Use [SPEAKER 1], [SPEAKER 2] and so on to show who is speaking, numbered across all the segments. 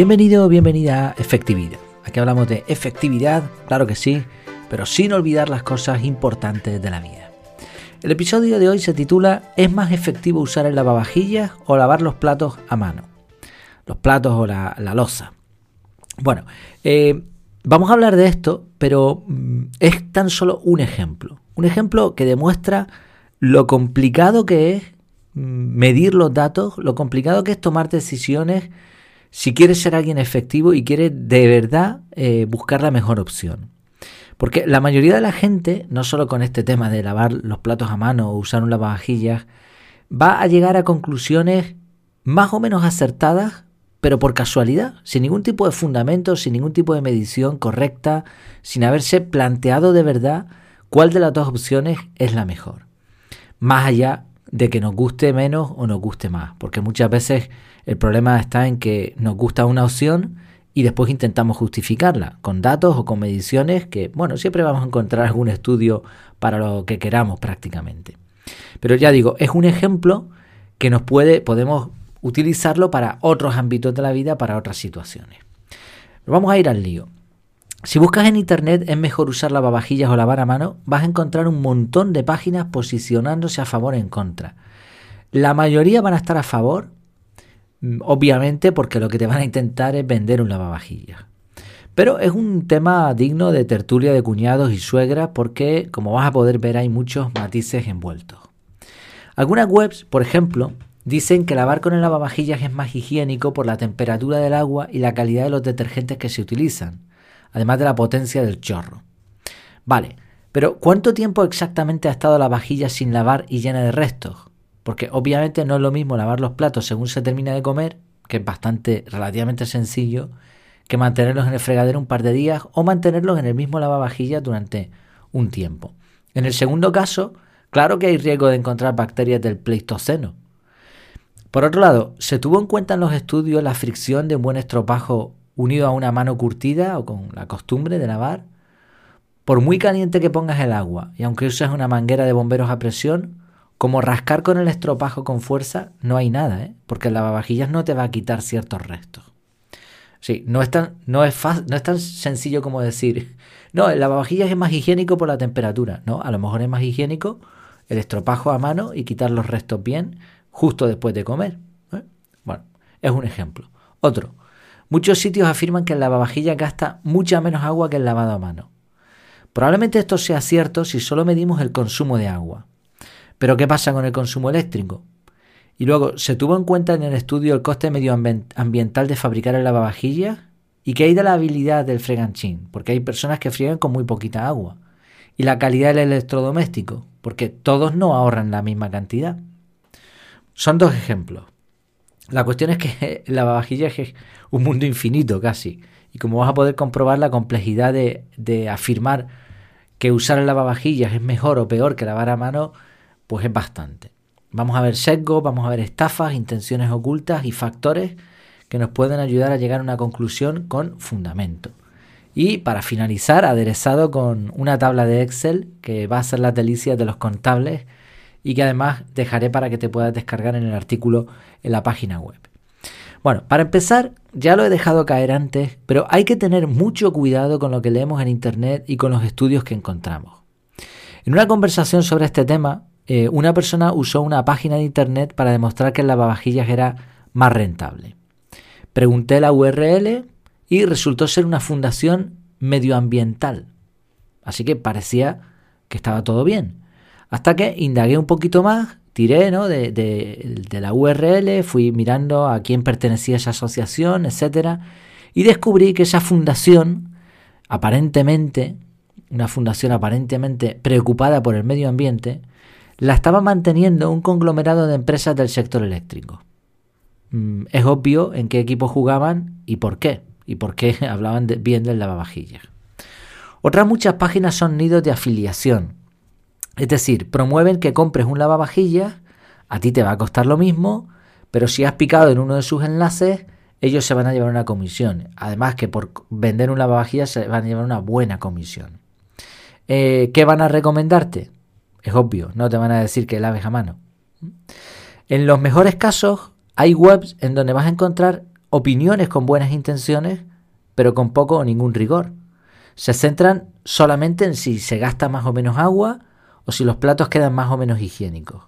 [SPEAKER 1] Bienvenido o bienvenida a Efectividad. Aquí hablamos de efectividad, claro que sí, pero sin olvidar las cosas importantes de la vida. El episodio de hoy se titula ¿Es más efectivo usar el lavavajillas o lavar los platos a mano? Los platos o la, loza. Bueno, eh, vamos a hablar de esto, pero mm, es tan solo un ejemplo. Un ejemplo que demuestra lo complicado que es mm, medir los datos, lo complicado que es tomar decisiones si quieres ser alguien efectivo y quieres de verdad eh, buscar la mejor opción. Porque la mayoría de la gente, no solo con este tema de lavar los platos a mano o usar un lavavajillas, va a llegar a conclusiones más o menos acertadas, pero por casualidad, sin ningún tipo de fundamento, sin ningún tipo de medición correcta, sin haberse planteado de verdad cuál de las dos opciones es la mejor. Más allá de que nos guste menos o nos guste más, porque muchas veces el problema está en que nos gusta una opción y después intentamos justificarla con datos o con mediciones que, bueno, siempre vamos a encontrar algún estudio para lo que queramos prácticamente. Pero ya digo, es un ejemplo que nos puede, podemos utilizarlo para otros ámbitos de la vida, para otras situaciones. vamos a ir al lío. Si buscas en internet es mejor usar lavavajillas o lavar a mano, vas a encontrar un montón de páginas posicionándose a favor o en contra. La mayoría van a estar a favor Mm, obviamente porque lo que te van a intentar es vender un lavavajillas. Pero es un tema digno de tertulia de cuñados y suegras porque, como vas a poder ver, hay muchos matices envueltos. Algunas webs, por ejemplo, dicen que lavar con el lavavajillas es más higiénico por la temperatura del agua y la calidad de los detergentes que se utilizan, además de la potencia del chorro. Vale, pero ¿cuánto tiempo exactamente ha estado la vajilla sin lavar y llena de restos? Porque obviamente no es lo mismo lavar los platos según se termina de comer, que es bastante relativamente sencillo, que mantenerlos en el fregadero un par de días o mantenerlos en el mismo lavavajillas durante un tiempo. En el segundo caso, claro que hay riesgo de encontrar bacterias del Pleistoceno. Por otro lado, se tuvo en cuenta en los estudios la fricción de un buen estropajo unido a una mano curtida o con la costumbre de lavar. Por muy caliente que pongas el agua y aunque uses una manguera de bomberos a presión, como rascar con el estropajo con fuerza, no hay nada, ¿eh? porque el lavavajillas no te va a quitar ciertos restos. Sí, no es tan, no es no es tan sencillo como decir, no, el lavavajillas es más higiénico por la temperatura. No, a lo mejor es más higiénico el estropajo a mano y quitar los restos bien justo después de comer. ¿eh? Bueno, es un ejemplo. Otro, muchos sitios afirman que el lavavajillas gasta mucha menos agua que el lavado a mano. Probablemente esto sea cierto si solo medimos el consumo de agua. Pero ¿qué pasa con el consumo eléctrico? Y luego, ¿se tuvo en cuenta en el estudio el coste medioambiental de fabricar el lavavajillas? ¿Y qué hay de la habilidad del freganchín? Porque hay personas que friegan con muy poquita agua. ¿Y la calidad del electrodoméstico? Porque todos no ahorran la misma cantidad. Son dos ejemplos. La cuestión es que lavavajillas es un mundo infinito casi. Y como vas a poder comprobar la complejidad de, de afirmar que usar el lavavajillas es mejor o peor que lavar a mano, pues es bastante. Vamos a ver sesgos, vamos a ver estafas, intenciones ocultas y factores que nos pueden ayudar a llegar a una conclusión con fundamento. Y para finalizar, aderezado con una tabla de Excel que va a ser las delicias de los contables y que además dejaré para que te puedas descargar en el artículo en la página web. Bueno, para empezar, ya lo he dejado caer antes, pero hay que tener mucho cuidado con lo que leemos en Internet y con los estudios que encontramos. En una conversación sobre este tema, eh, una persona usó una página de internet para demostrar que el lavavajillas era más rentable. Pregunté la URL y resultó ser una fundación medioambiental. Así que parecía que estaba todo bien. Hasta que indagué un poquito más, tiré de, de la URL, fui mirando a quién pertenecía esa asociación, etc. Y descubrí que esa fundación, aparentemente, una fundación aparentemente preocupada por el medio ambiente, la estaba manteniendo un conglomerado de empresas del sector eléctrico. Mm, es obvio en qué equipo jugaban y por qué, y por qué hablaban bien del lavavajillas. Otras muchas páginas son nidos de afiliación, es decir, promueven que compres un lavavajillas, a ti te va a costar lo mismo, pero si has picado en uno de sus enlaces, ellos se van a llevar una comisión. Además que por vender un lavavajillas se van a llevar una buena comisión. Eh, ¿Qué van a recomendarte? Es obvio, no te van a decir que laves a mano. En los mejores casos, hay webs en donde vas a encontrar opiniones con buenas intenciones, pero con poco o ningún rigor. Se centran solamente en si se gasta más o menos agua o si los platos quedan más o menos higiénicos.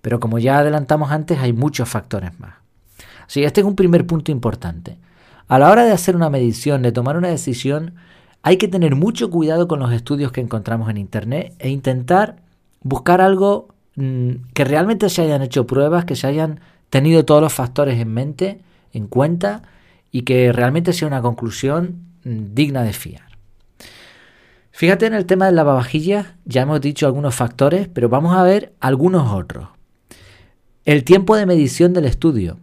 [SPEAKER 1] Pero como ya adelantamos antes, hay muchos factores más. Así este es un primer punto importante. A la hora de hacer una medición, de tomar una decisión, hay que tener mucho cuidado con los estudios que encontramos en Internet e intentar buscar algo mm, que realmente se hayan hecho pruebas, que se hayan tenido todos los factores en mente, en cuenta y que realmente sea una conclusión mm, digna de fiar. Fíjate en el tema del lavavajillas, ya hemos dicho algunos factores, pero vamos a ver algunos otros. El tiempo de medición del estudio.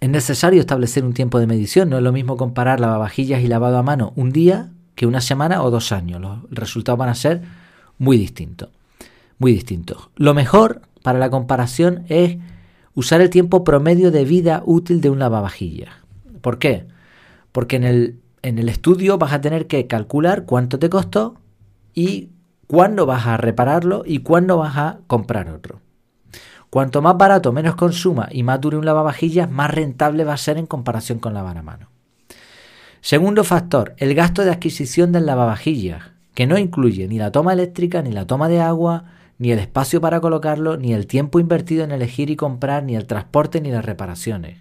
[SPEAKER 1] Es necesario establecer un tiempo de medición, no es lo mismo comparar lavavajillas y lavado a mano un día que una semana o dos años. Los resultados van a ser muy distintos. Muy distintos. Lo mejor para la comparación es usar el tiempo promedio de vida útil de un lavavajillas. ¿Por qué? Porque en el, en el estudio vas a tener que calcular cuánto te costó y cuándo vas a repararlo y cuándo vas a comprar otro. Cuanto más barato, menos consuma y más dure un lavavajillas, más rentable va a ser en comparación con lavar a mano. Segundo factor, el gasto de adquisición del lavavajillas, que no incluye ni la toma eléctrica, ni la toma de agua, ni el espacio para colocarlo, ni el tiempo invertido en elegir y comprar, ni el transporte, ni las reparaciones.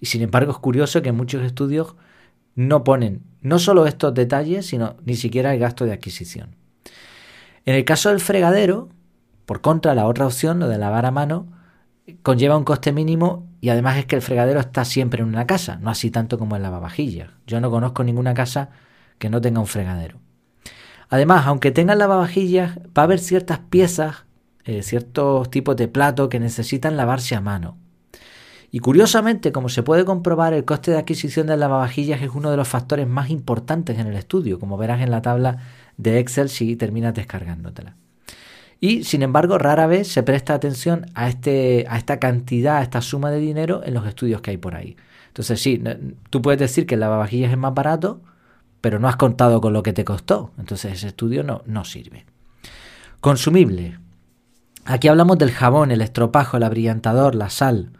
[SPEAKER 1] Y sin embargo es curioso que muchos estudios no ponen no solo estos detalles, sino ni siquiera el gasto de adquisición. En el caso del fregadero, por contra, la otra opción, lo de lavar a mano, conlleva un coste mínimo y además es que el fregadero está siempre en una casa, no así tanto como el lavavajillas. Yo no conozco ninguna casa que no tenga un fregadero. Además, aunque tenga lavavajillas, va a haber ciertas piezas, eh, ciertos tipos de plato que necesitan lavarse a mano. Y curiosamente, como se puede comprobar, el coste de adquisición de lavavajillas es uno de los factores más importantes en el estudio, como verás en la tabla de Excel si terminas descargándotela. Y sin embargo, rara vez se presta atención a, este, a esta cantidad, a esta suma de dinero en los estudios que hay por ahí. Entonces, sí, tú puedes decir que el lavavajillas es más barato, pero no has contado con lo que te costó. Entonces, ese estudio no, no sirve. Consumible. Aquí hablamos del jabón, el estropajo, el abrillantador, la sal.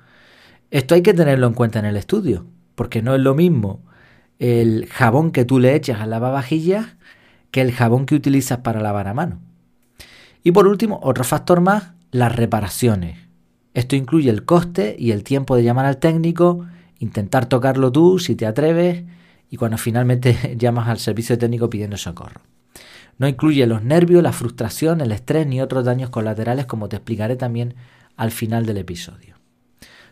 [SPEAKER 1] Esto hay que tenerlo en cuenta en el estudio, porque no es lo mismo el jabón que tú le echas al lavavajillas que el jabón que utilizas para lavar a mano. Y por último, otro factor más, las reparaciones. Esto incluye el coste y el tiempo de llamar al técnico, intentar tocarlo tú si te atreves y cuando finalmente llamas al servicio técnico pidiendo socorro. No incluye los nervios, la frustración, el estrés ni otros daños colaterales como te explicaré también al final del episodio.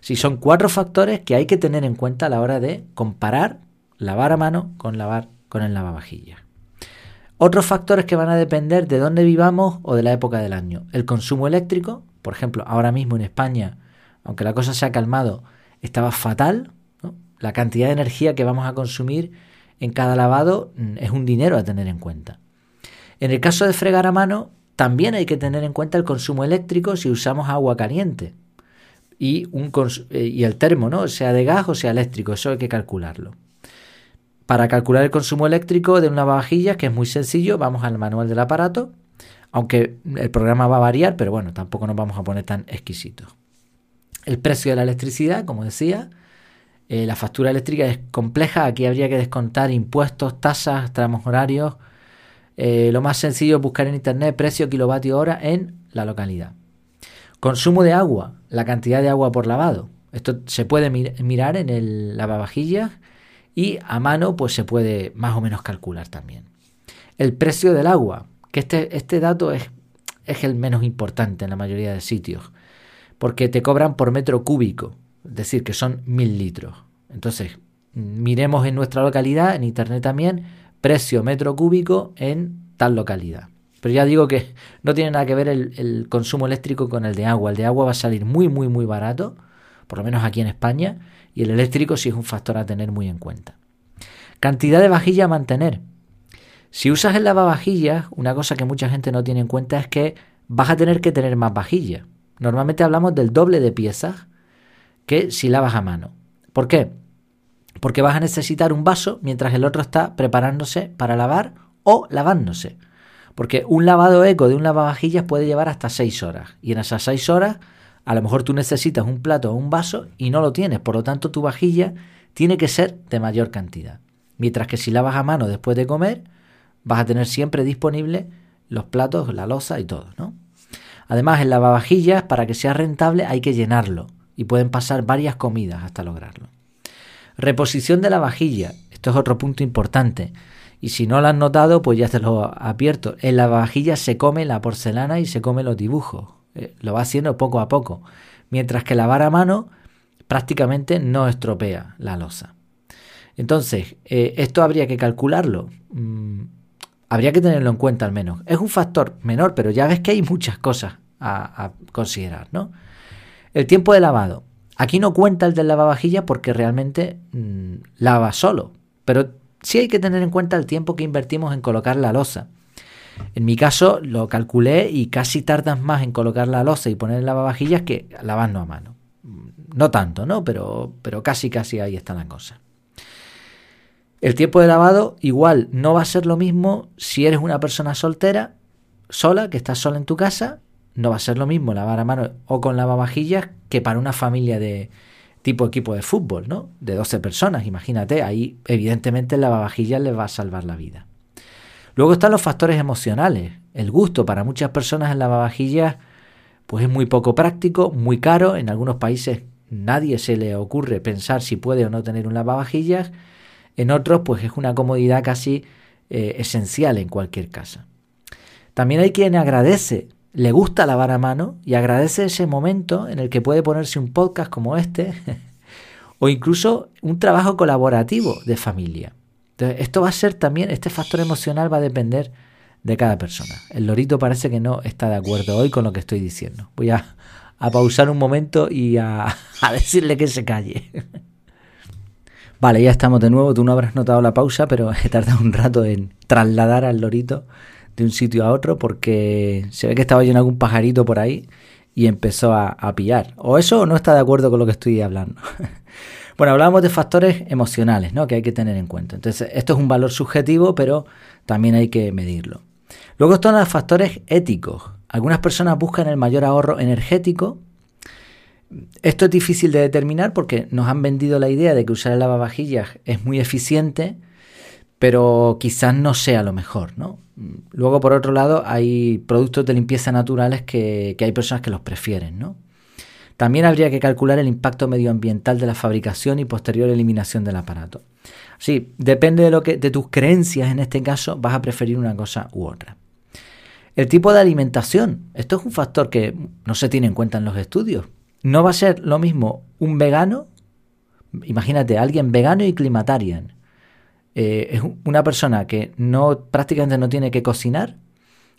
[SPEAKER 1] Si son cuatro factores que hay que tener en cuenta a la hora de comparar lavar a mano con lavar con el lavavajillas. Otros factores que van a depender de dónde vivamos o de la época del año. El consumo eléctrico, por ejemplo, ahora mismo en España, aunque la cosa se ha calmado, estaba fatal. La cantidad de energía que vamos a consumir en cada lavado mm, es un dinero a tener en cuenta. En el caso de fregar a mano, también hay que tener en cuenta el consumo eléctrico si usamos agua caliente y, un eh, y el termo, ¿no? sea de gas o sea eléctrico, eso hay que calcularlo. Para calcular el consumo eléctrico de una lavavajillas, que es muy sencillo, vamos al manual del aparato, aunque el programa va a variar, pero bueno, tampoco nos vamos a poner tan exquisitos. El precio de la electricidad, como decía, eh, la factura eléctrica es compleja, aquí habría que descontar impuestos, tasas, tramos horarios. Eh, lo más sencillo es buscar en internet precio kilovatio hora en la localidad. Consumo de agua, la cantidad de agua por lavado. Esto se puede mirar en el lavavajillas y a mano pues se puede más o menos calcular también. El precio del agua, que este, este dato es, es el menos importante en la mayoría de sitios, porque te cobran por metro cúbico, es decir, que son mil litros. Entonces, miremos en nuestra localidad, en internet también, precio metro cúbico en tal localidad. Pero ya digo que no tiene nada que ver el, consumo eléctrico con el de agua. El de agua va a salir muy, muy, muy barato, por lo menos aquí en España, y el eléctrico sí es un factor a tener muy en cuenta. Cantidad de vajilla a mantener. Si usas el lavavajillas, una cosa que mucha gente no tiene en cuenta es que vas a tener que tener más vajilla. Normalmente hablamos del doble de piezas que si lavas a mano. ¿Por qué? Porque vas a necesitar un vaso mientras el otro está preparándose para lavar o lavándose. Porque un lavado eco de un lavavajillas puede llevar hasta 6 horas. Y en esas 6 horas a lo mejor tú necesitas un plato o un vaso y no lo tienes, por lo tanto tu vajilla tiene que ser de mayor cantidad. Mientras que si lavas a mano después de comer, vas a tener siempre disponible los platos, la losa y todo, ¿no? Además, el lavavajillas, para que sea rentable, hay que llenarlo y pueden pasar varias comidas hasta lograrlo. Reposición de la vajilla. Esto es otro punto importante. Y si no lo has notado, pues ya te lo advierto. En la vajilla se come la porcelana y se come los dibujos. Eh, lo va haciendo poco a poco. Mientras que lavar a mano prácticamente no estropea la losa. Entonces, eh, esto habría que calcularlo. Mm, habría que tenerlo en cuenta al menos. Es un factor menor, pero ya ves que hay muchas cosas a, considerar, ¿no? El tiempo de lavado. Aquí no cuenta el del lavavajillas porque realmente mm, lava solo, pero sí hay que tener en cuenta el tiempo que invertimos en colocar la losa. En mi caso lo calculé y casi tardas más en colocar la losa y poner el lavavajillas que lavando a mano. No tanto, ¿no? Pero, pero casi, casi ahí está la cosa. El tiempo de lavado igual no va a ser lo mismo si eres una persona soltera, sola, que estás sola en tu casa, no va a ser lo mismo lavar a mano o con lavavajillas que para una familia de tipo equipo de fútbol, ¿no? De 12 personas, imagínate, ahí evidentemente el lavavajillas les va a salvar la vida. Luego están los factores emocionales. El gusto para muchas personas en lavavajillas pues es muy poco práctico, muy caro, en algunos países nadie se le ocurre pensar si puede o no tener un lavavajillas en otros, pues es una comodidad casi eh, esencial en cualquier casa. También hay quien agradece, le gusta lavar a mano y agradece ese momento en el que puede ponerse un podcast como este o incluso un trabajo colaborativo de familia. Entonces, esto va a ser también, este factor emocional va a depender de cada persona. El lorito parece que no está de acuerdo hoy con lo que estoy diciendo. Voy a, pausar un momento y a, a decirle que se calle. Vale, ya estamos de nuevo. Tú no habrás notado la pausa, pero he tardado un rato en trasladar al lorito de un sitio a otro porque se ve que estaba oyendo algún pajarito por ahí y empezó a, pillar. O eso no está de acuerdo con lo que estoy hablando. bueno, hablamos de factores emocionales, ¿no? Que hay que tener en cuenta. Entonces, esto es un valor subjetivo, pero también hay que medirlo. Luego están los factores éticos. Algunas personas buscan el mayor ahorro energético esto es difícil de determinar porque nos han vendido la idea de que usar el lavavajillas es muy eficiente, pero quizás no sea lo mejor, ¿no? Luego, por otro lado, hay productos de limpieza naturales que, hay personas que los prefieren, ¿no? También habría que calcular el impacto medioambiental de la fabricación y posterior eliminación del aparato. Sí, depende de, lo que, de tus creencias en este caso, vas a preferir una cosa u otra. El tipo de alimentación. Esto es un factor que no se tiene en cuenta en los estudios. No va a ser lo mismo un vegano, imagínate, alguien vegano y climatarian. Eh, es una persona que no prácticamente no tiene que cocinar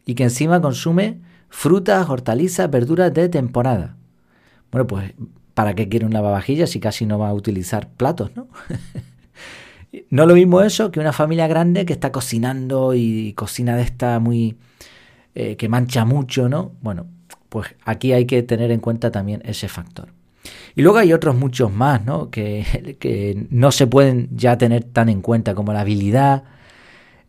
[SPEAKER 1] y que encima consume frutas, hortalizas, verduras de temporada. Bueno, pues ¿para qué quiere un lavavajillas si casi no va a utilizar platos, no? no lo mismo eso que una familia grande que está cocinando y cocina de esta muy eh, que mancha mucho, ¿no? Bueno, pues aquí hay que tener en cuenta también ese factor. Y luego hay otros muchos más, ¿no? Que, que no se pueden ya tener tan en cuenta, como la habilidad,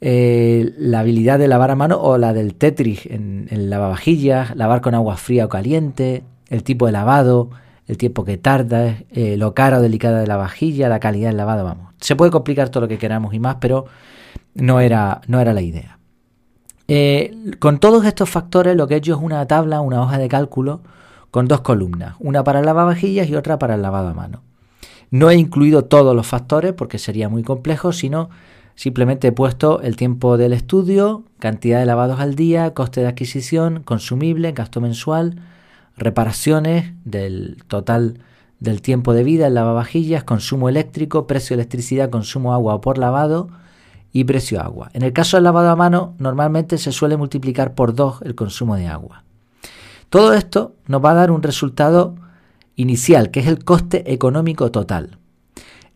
[SPEAKER 1] eh, la habilidad de lavar a mano o la del Tetris en, en lavavajillas, lavar con agua fría o caliente, el tipo de lavado, el tiempo que tarda, eh, lo caro o delicada de la vajilla, la calidad del lavado, vamos. Se puede complicar todo lo que queramos y más, pero no era, no era la idea. Eh, con todos estos factores lo que he hecho es una tabla, una hoja de cálculo con dos columnas, una para el lavavajillas y otra para el lavado a mano. No he incluido todos los factores porque sería muy complejo, sino simplemente he puesto el tiempo del estudio, cantidad de lavados al día, coste de adquisición, consumible, gasto mensual, reparaciones del total del tiempo de vida en lavavajillas, consumo eléctrico, precio de electricidad, consumo agua por lavado, y precio agua. En el caso del lavado a mano, normalmente se suele multiplicar por dos el consumo de agua. Todo esto nos va a dar un resultado inicial, que es el coste económico total.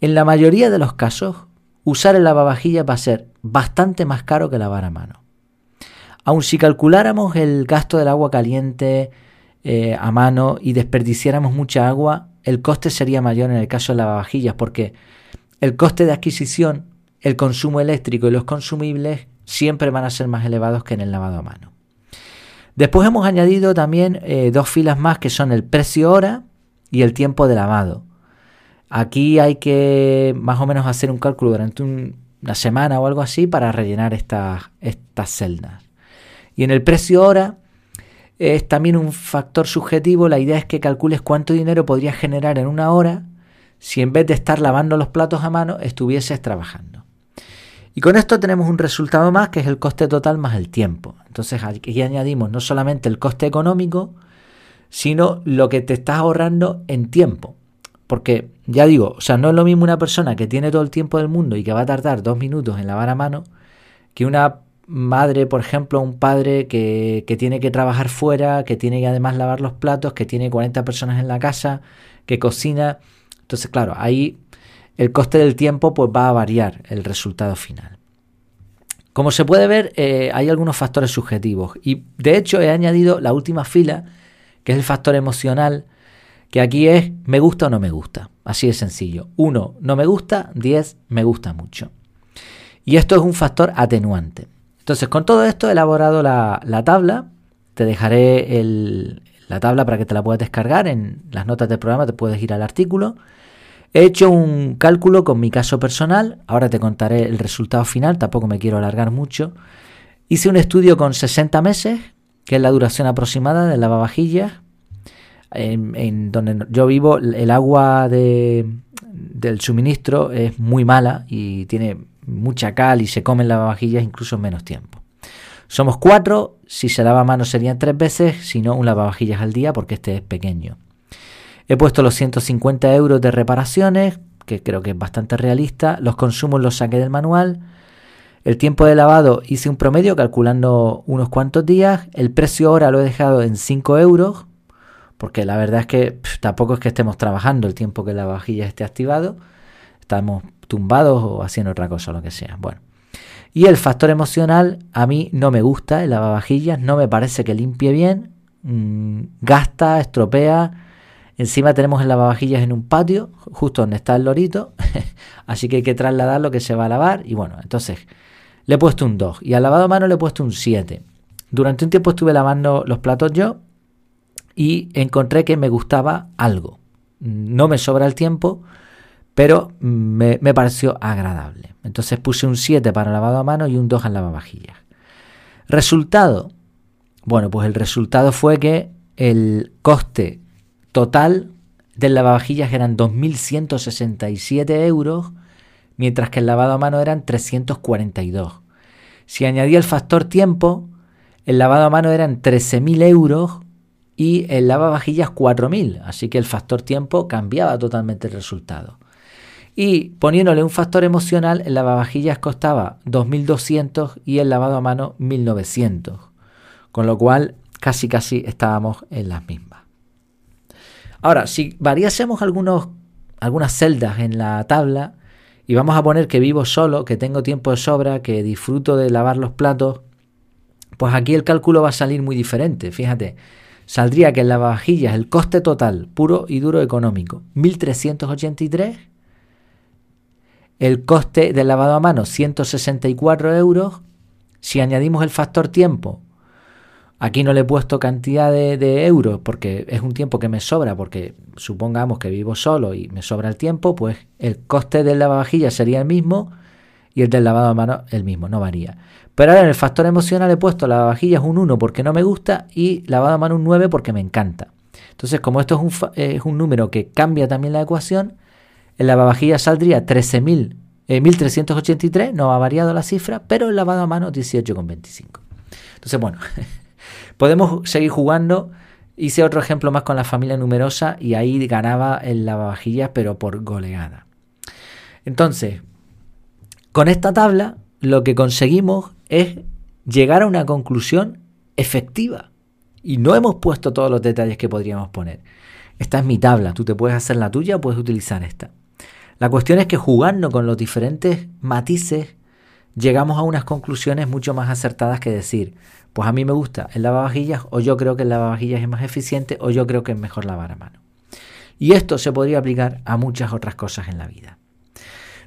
[SPEAKER 1] En la mayoría de los casos, usar el lavavajillas va a ser bastante más caro que lavar a mano. Aun si calculáramos el gasto del agua caliente eh, a mano y desperdiciáramos mucha agua, el coste sería mayor en el caso de lavavajillas, porque el coste de adquisición el consumo eléctrico y los consumibles siempre van a ser más elevados que en el lavado a mano. Después hemos añadido también eh, dos filas más que son el precio hora y el tiempo de lavado. Aquí hay que más o menos hacer un cálculo durante una semana o algo así para rellenar estas, estas celdas. Y en el precio hora es también un factor subjetivo. La idea es que calcules cuánto dinero podrías generar en una hora si en vez de estar lavando los platos a mano estuvieses trabajando. Y con esto tenemos un resultado más que es el coste total más el tiempo. Entonces aquí añadimos no solamente el coste económico, sino lo que te estás ahorrando en tiempo. Porque ya digo, o sea, no es lo mismo una persona que tiene todo el tiempo del mundo y que va a tardar dos minutos en lavar a mano que una madre, por ejemplo, un padre que, que, tiene que trabajar fuera, que tiene que además lavar los platos, que tiene 40 personas en la casa, que cocina. Entonces, claro, ahí el coste del tiempo pues va a variar el resultado final. Como se puede ver, eh, hay algunos factores subjetivos y de hecho he añadido la última fila, que es el factor emocional, que aquí es me gusta o no me gusta. Así de sencillo. 1 no me gusta, 10 me gusta mucho. Y esto es un factor atenuante. Entonces, con todo esto he elaborado la, tabla. Te dejaré la tabla para que te la puedas descargar. En las notas del programa te puedes ir al artículo. He hecho un cálculo con mi caso personal. Ahora te contaré el resultado final. Tampoco me quiero alargar mucho. Hice un estudio con 60 meses, que es la duración aproximada de lavavajillas. En, en donde yo vivo, el agua de, del suministro es muy mala y tiene mucha cal y se comen lavavajillas incluso en menos tiempo. Somos cuatro, si se lava mano serían tres veces, si no un lavavajillas al día porque este es pequeño. He puesto los 150 euros de reparaciones, que creo que es bastante realista, los consumos los saqué del manual, el tiempo de lavado hice un promedio calculando unos cuantos días, el precio ahora lo he dejado en 5 euros, porque la verdad es que tampoco es que estemos trabajando el tiempo que la lavavajillas esté activado, estamos tumbados o haciendo otra cosa, lo que sea. Bueno. Y el factor emocional, a mí no me gusta el lavavajillas, no me parece que limpie bien, mm, gasta, estropea. Encima tenemos el lavavajillas en un patio, justo donde está el lorito, así que hay que trasladar lo que se va a lavar. Y bueno, entonces le he puesto un 2 y al lavado a mano le he puesto un 7. Durante un tiempo estuve lavando los platos yo y encontré que me gustaba algo. No me sobra el tiempo, pero me, pareció agradable. Entonces puse un 7 para lavado a mano y un 2 en lavavajillas. Resultado. Bueno, pues el resultado fue que el coste total del lavavajillas eran 2.167 euros, mientras que el lavado a mano eran 342. Si añadía el factor tiempo, el lavado a mano eran 13.000 euros y el lavavajillas 4.000, así que el factor tiempo cambiaba totalmente el resultado. Y poniéndole un factor emocional, el lavavajillas costaba 2.200 y el lavado a mano 1.900. Con lo cual casi casi estábamos en las mismas. Ahora, si variásemos algunos, algunas celdas en la tabla y vamos a poner que vivo solo, que tengo tiempo de sobra, que disfruto de lavar los platos, pues aquí el cálculo va a salir muy diferente. Fíjate, saldría que en lavavajillas el coste total puro y duro económico 1.383 el coste del lavado a mano 164 euros. Si añadimos el factor tiempo, aquí no le he puesto cantidad de, euros porque es un tiempo que me sobra, porque supongamos que vivo solo y me sobra el tiempo, pues el coste del lavavajillas sería el mismo y el del lavado a mano el mismo, no varía. Pero ahora en el factor emocional he puesto lavavajillas un 1 porque no me gusta y lavado a mano un 9 porque me encanta. Entonces, como esto es un, es un número que cambia también la ecuación, el lavavajillas saldría 13.000, 1.383, eh, no ha variado la cifra, pero el lavado a mano 18,25. Entonces, bueno, podemos seguir jugando. Hice otro ejemplo más con la familia numerosa y ahí ganaba el lavavajillas, pero por goleada. Entonces, con esta tabla lo que conseguimos es llegar a una conclusión efectiva. Y no hemos puesto todos los detalles que podríamos poner. Esta es mi tabla, tú te puedes hacer la tuya o puedes utilizar esta. La cuestión es que jugando con los diferentes matices llegamos a unas conclusiones mucho más acertadas que decir, pues a mí me gusta el lavavajillas o yo creo que el lavavajillas es más eficiente o yo creo que es mejor lavar a mano. Y esto se podría aplicar a muchas otras cosas en la vida.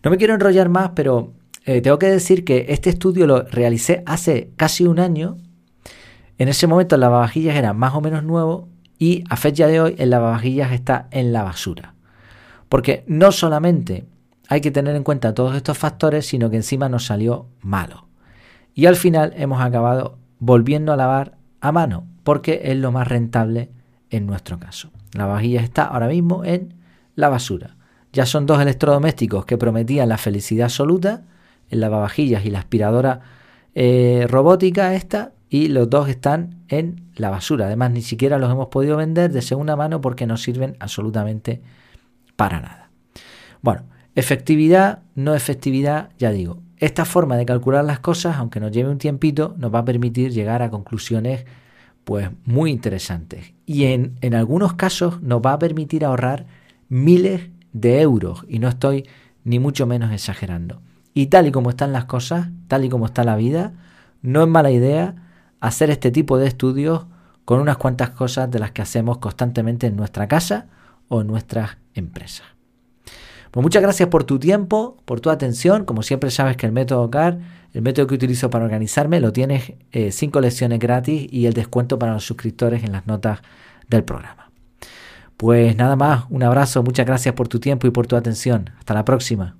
[SPEAKER 1] No me quiero enrollar más, pero eh, tengo que decir que este estudio lo realicé hace casi un año. En ese momento el lavavajillas era más o menos nuevo y a fecha de hoy el lavavajillas está en la basura. Porque no solamente hay que tener en cuenta todos estos factores, sino que encima nos salió malo. Y al final hemos acabado volviendo a lavar a mano, porque es lo más rentable en nuestro caso. La vajilla está ahora mismo en la basura. Ya son dos electrodomésticos que prometían la felicidad absoluta, el lavavajillas y la aspiradora eh, robótica esta, y los dos están en la basura. Además, ni siquiera los hemos podido vender de segunda mano porque no sirven absolutamente para nada. Bueno, efectividad, no efectividad, ya digo, esta forma de calcular las cosas, aunque nos lleve un tiempito, nos va a permitir llegar a conclusiones pues muy interesantes. Y en, en algunos casos nos va a permitir ahorrar miles de euros. Y no estoy ni mucho menos exagerando. Y tal y como están las cosas, tal y como está la vida, no es mala idea hacer este tipo de estudios con unas cuantas cosas de las que hacemos constantemente en nuestra casa o en nuestras empresas. Pues muchas gracias por tu tiempo, por tu atención. Como siempre sabes que el método CAR, el método que utilizo para organizarme, lo tienes eh, cinco lecciones gratis y el descuento para los suscriptores en las notas del programa. Pues nada más, un abrazo, muchas gracias por tu tiempo y por tu atención. Hasta la próxima.